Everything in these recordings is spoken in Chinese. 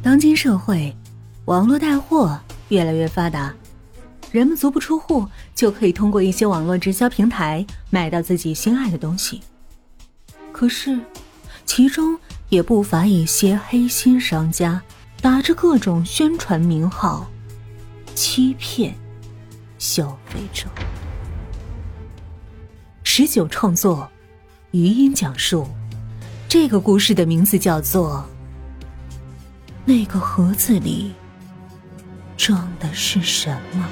当今社会，网络带货越来越发达，人们足不出户就可以通过一些网络直销平台买到自己心爱的东西。可是，其中也不乏一些黑心商家，打着各种宣传名号，欺骗消费者。十九创作，余音讲述，这个故事的名字叫做。那个盒子里装的是什么？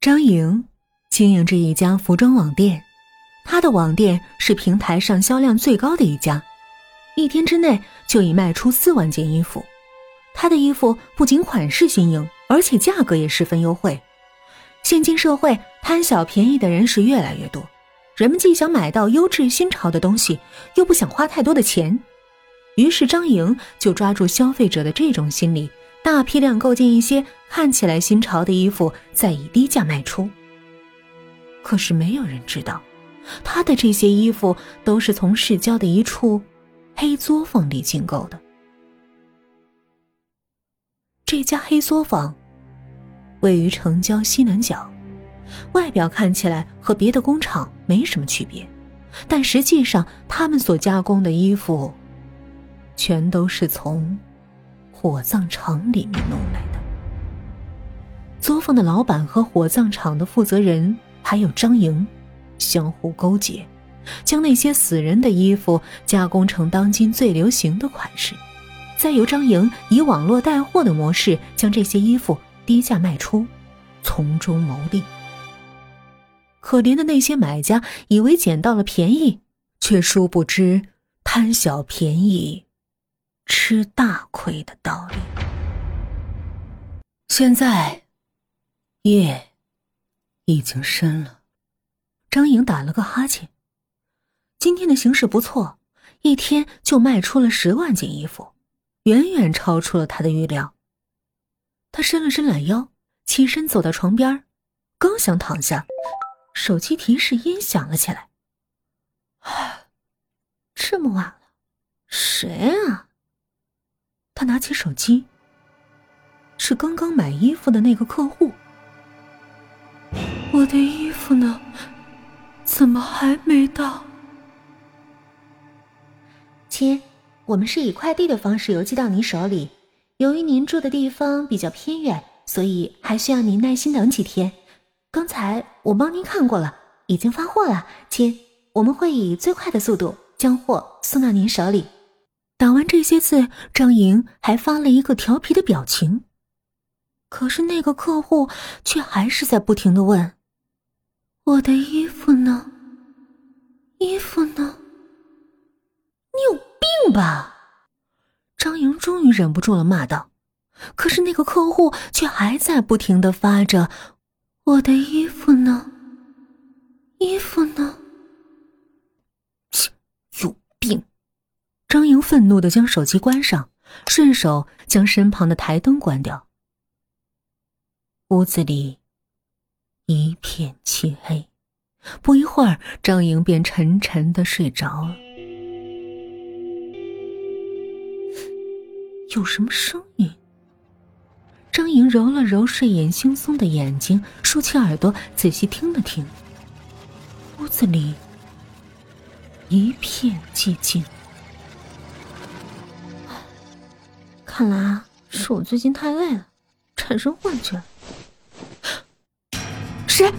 张莹经营着一家服装网店，她的网店是平台上销量最高的一家，一天之内就已卖出四万件衣服。她的衣服不仅款式新颖，而且价格也十分优惠。现今社会贪小便宜的人是越来越多，人们既想买到优质新潮的东西，又不想花太多的钱。于是张莹就抓住消费者的这种心理，大批量购进一些看起来新潮的衣服，再以低价卖出。可是没有人知道，他的这些衣服都是从市郊的一处黑作坊里进购的。这家黑作坊位于城郊西南角，外表看起来和别的工厂没什么区别，但实际上他们所加工的衣服。全都是从火葬场里面弄来的。作坊的老板和火葬场的负责人还有张莹，相互勾结，将那些死人的衣服加工成当今最流行的款式，再由张莹以网络带货的模式将这些衣服低价卖出，从中牟利。可怜的那些买家以为捡到了便宜，却殊不知贪小便宜。吃大亏的道理。现在夜已经深了，张颖打了个哈欠。今天的形势不错，一天就卖出了十万件衣服，远远超出了他的预料。他伸了伸懒腰，起身走到床边，刚想躺下，手机提示音响了起来。这么晚了，谁啊？拿起手机，是刚刚买衣服的那个客户。我的衣服呢？怎么还没到？亲，我们是以快递的方式邮寄到您手里。由于您住的地方比较偏远，所以还需要您耐心等几天。刚才我帮您看过了，已经发货了，亲。我们会以最快的速度将货送到您手里。打完这些字，张莹还发了一个调皮的表情。可是那个客户却还是在不停的问：“我的衣服呢？衣服呢？你有病吧？”张莹终于忍不住了，骂道。可是那个客户却还在不停的发着：“我的衣服呢？衣服呢？”切，有病！张莹愤怒的将手机关上，顺手将身旁的台灯关掉。屋子里一片漆黑，不一会儿，张莹便沉沉的睡着了。有什么声音？张莹揉了揉睡眼惺忪的眼睛，竖起耳朵仔细听了听。屋子里一片寂静。看来，是我最近太累了，产生幻觉。谁？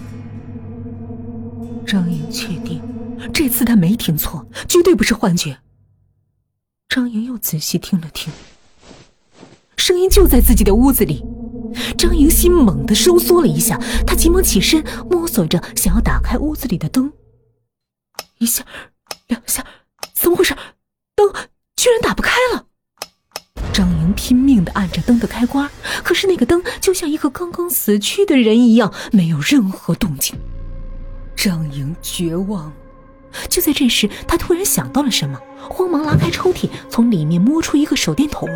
张莹确定，这次他没听错，绝对不是幻觉。张莹又仔细听了听，声音就在自己的屋子里。张莹心猛地收缩了一下，她急忙起身，摸索着想要打开屋子里的灯。一下，两下，怎么回事？灯居然打不开了！拼命的按着灯的开关，可是那个灯就像一个刚刚死去的人一样，没有任何动静。张莹绝望。就在这时，她突然想到了什么，慌忙拉开抽屉，从里面摸出一个手电筒。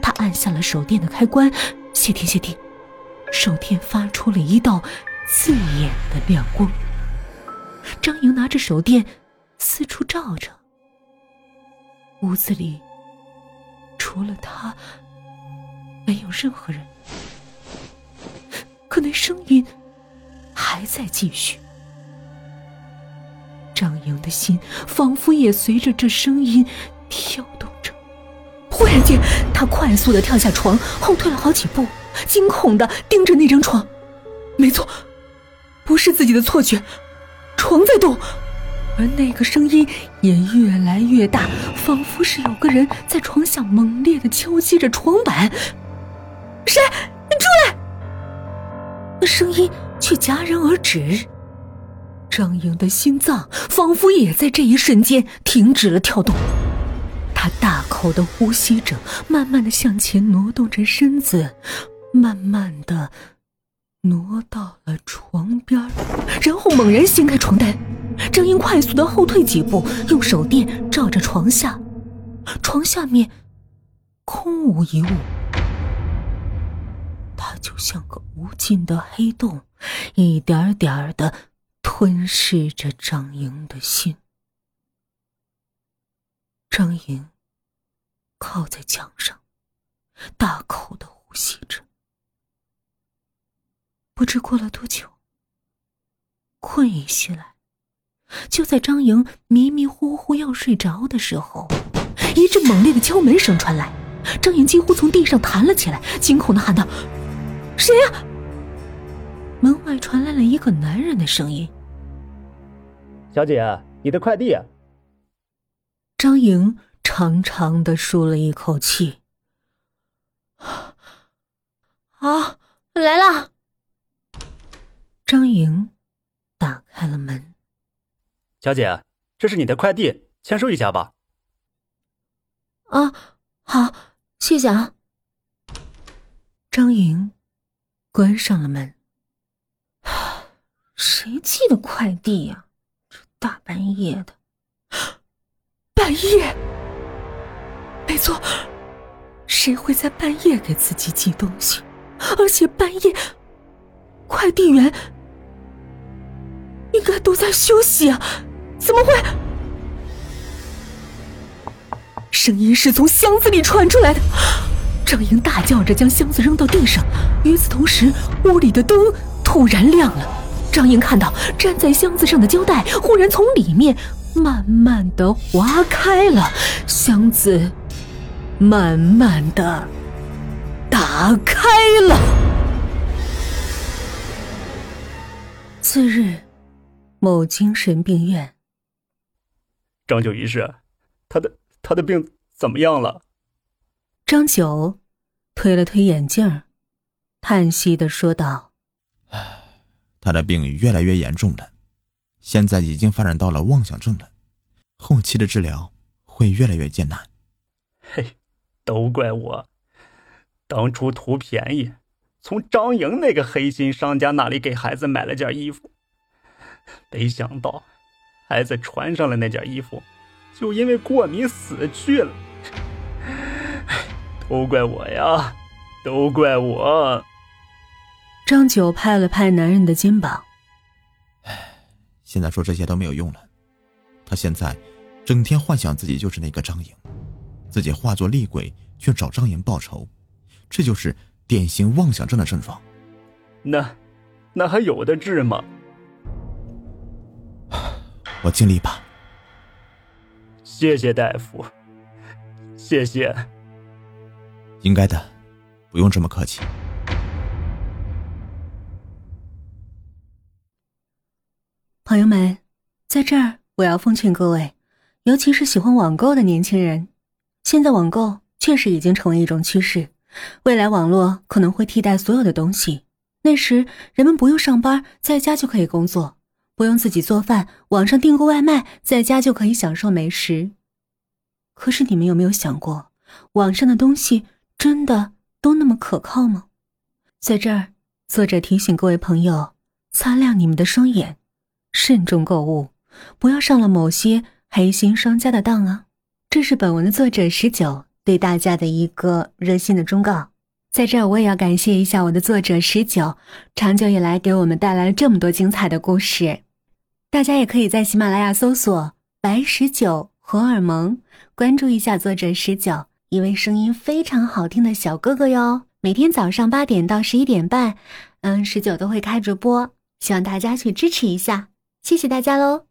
她按下了手电的开关，谢天谢地，手电发出了一道刺眼的亮光。张莹拿着手电四处照着，屋子里。除了他，没有任何人。可那声音还在继续。张莹的心仿佛也随着这声音跳动着。忽然间，他快速的跳下床，后退了好几步，惊恐的盯着那张床。没错，不是自己的错觉，床在动，而那个声音也越来越大，仿佛是有个人在床下猛烈的敲击着床板。谁？你出来！那声音却戛然而止。张莹的心脏仿佛也在这一瞬间停止了跳动，她大口的呼吸着，慢慢的向前挪动着身子，慢慢的挪到了床边然后猛然掀开床单。张英快速的后退几步，用手电照着床下，床下面空无一物，它就像个无尽的黑洞，一点点的。吞噬着张莹的心。张莹靠在墙上，大口的呼吸着。不知过了多久，困意袭来。就在张莹迷迷糊糊要睡着的时候，一阵猛烈的敲门声传来，张莹几乎从地上弹了起来，惊恐的喊道：“谁呀？”门外传来了一个男人的声音。小姐，你的快递。啊张莹长长的舒了一口气。啊，来了。张莹打开了门。小姐，这是你的快递，签收一下吧。啊，好，谢谢啊。张莹关上了门。谁寄的快递呀？这大半夜的，半夜，没错，谁会在半夜给自己寄东西？而且半夜，快递员应该都在休息啊，怎么会？声音是从箱子里传出来的，张莹大叫着将箱子扔到地上，与此同时，屋里的灯突然亮了。张莹看到粘在箱子上的胶带忽然从里面慢慢的划开了，箱子慢慢的打开了。次日，某精神病院，张九医师，他的他的病怎么样了？张九推了推眼镜，叹息的说道：“唉。”他的病越来越严重了，现在已经发展到了妄想症了，后期的治疗会越来越艰难。嘿，都怪我，当初图便宜，从张莹那个黑心商家那里给孩子买了件衣服，没想到孩子穿上了那件衣服，就因为过敏死去了。都怪我呀，都怪我。张九拍了拍男人的肩膀。唉，现在说这些都没有用了。他现在整天幻想自己就是那个张颖，自己化作厉鬼去找张颖报仇，这就是典型妄想症的症状。那，那还有的治吗？我尽力吧。谢谢大夫。谢谢。应该的，不用这么客气。朋友们，在这儿我要奉劝各位，尤其是喜欢网购的年轻人，现在网购确实已经成为一种趋势，未来网络可能会替代所有的东西。那时人们不用上班，在家就可以工作，不用自己做饭，网上订个外卖，在家就可以享受美食。可是你们有没有想过，网上的东西真的都那么可靠吗？在这儿，作者提醒各位朋友，擦亮你们的双眼。慎重购物，不要上了某些黑心商家的当啊！这是本文的作者十九对大家的一个热心的忠告。在这儿，我也要感谢一下我的作者十九，长久以来给我们带来了这么多精彩的故事。大家也可以在喜马拉雅搜索“白十九荷尔蒙”，关注一下作者十九，一位声音非常好听的小哥哥哟。每天早上八点到十一点半，嗯，十九都会开直播，希望大家去支持一下，谢谢大家喽。